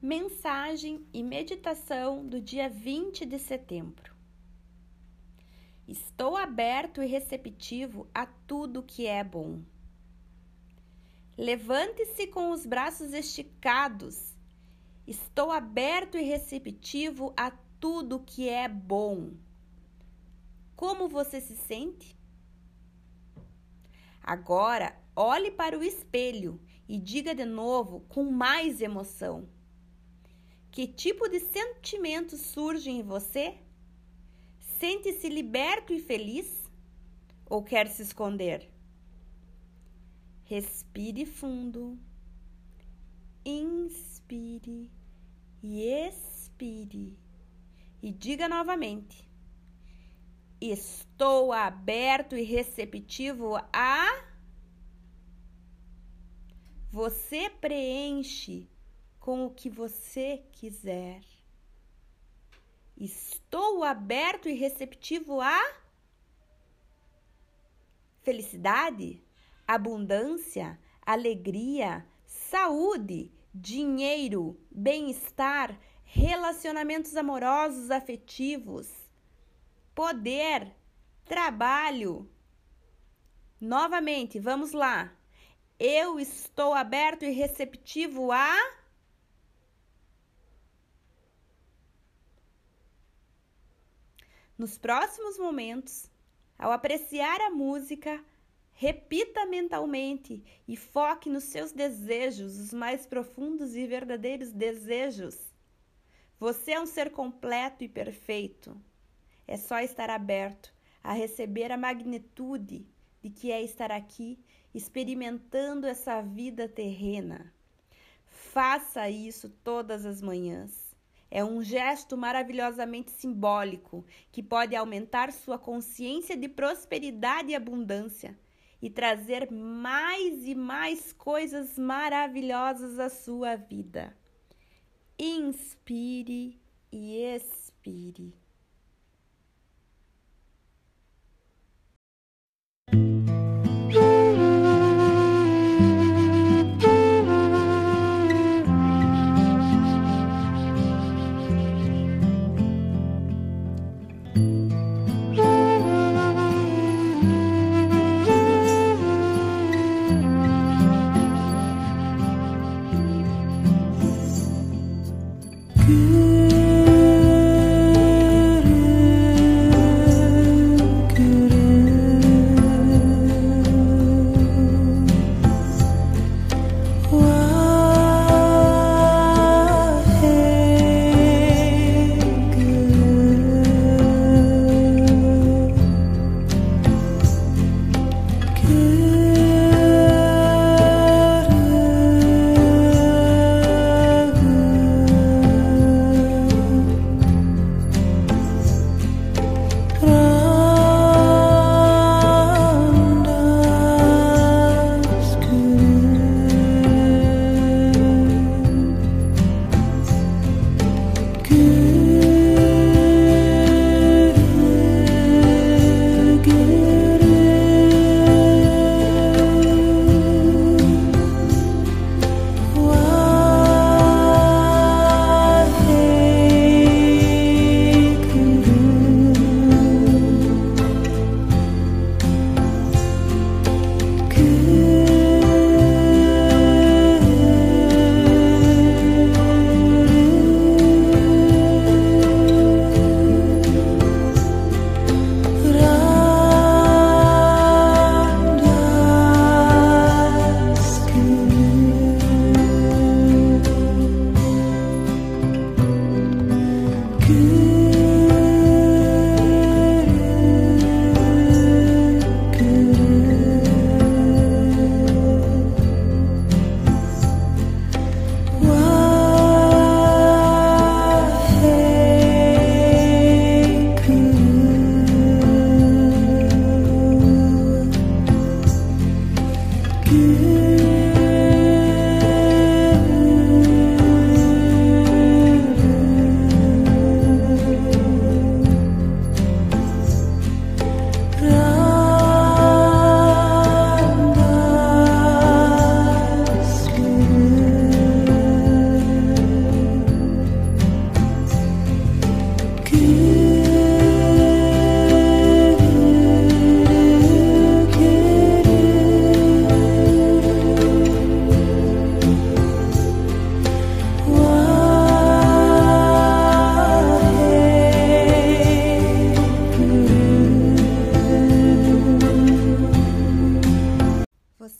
Mensagem e meditação do dia 20 de setembro. Estou aberto e receptivo a tudo que é bom. Levante-se com os braços esticados. Estou aberto e receptivo a tudo que é bom. Como você se sente? Agora, olhe para o espelho e diga de novo com mais emoção. Que tipo de sentimentos surgem em você? Sente-se liberto e feliz? Ou quer se esconder? Respire fundo, inspire e expire, e diga novamente: Estou aberto e receptivo a. Você preenche com o que você quiser. Estou aberto e receptivo a felicidade, abundância, alegria, saúde, dinheiro, bem-estar, relacionamentos amorosos, afetivos, poder, trabalho. Novamente, vamos lá. Eu estou aberto e receptivo a Nos próximos momentos, ao apreciar a música, repita mentalmente e foque nos seus desejos, os mais profundos e verdadeiros desejos. Você é um ser completo e perfeito. É só estar aberto a receber a magnitude de que é estar aqui experimentando essa vida terrena. Faça isso todas as manhãs. É um gesto maravilhosamente simbólico que pode aumentar sua consciência de prosperidade e abundância e trazer mais e mais coisas maravilhosas à sua vida. Inspire e expire. give.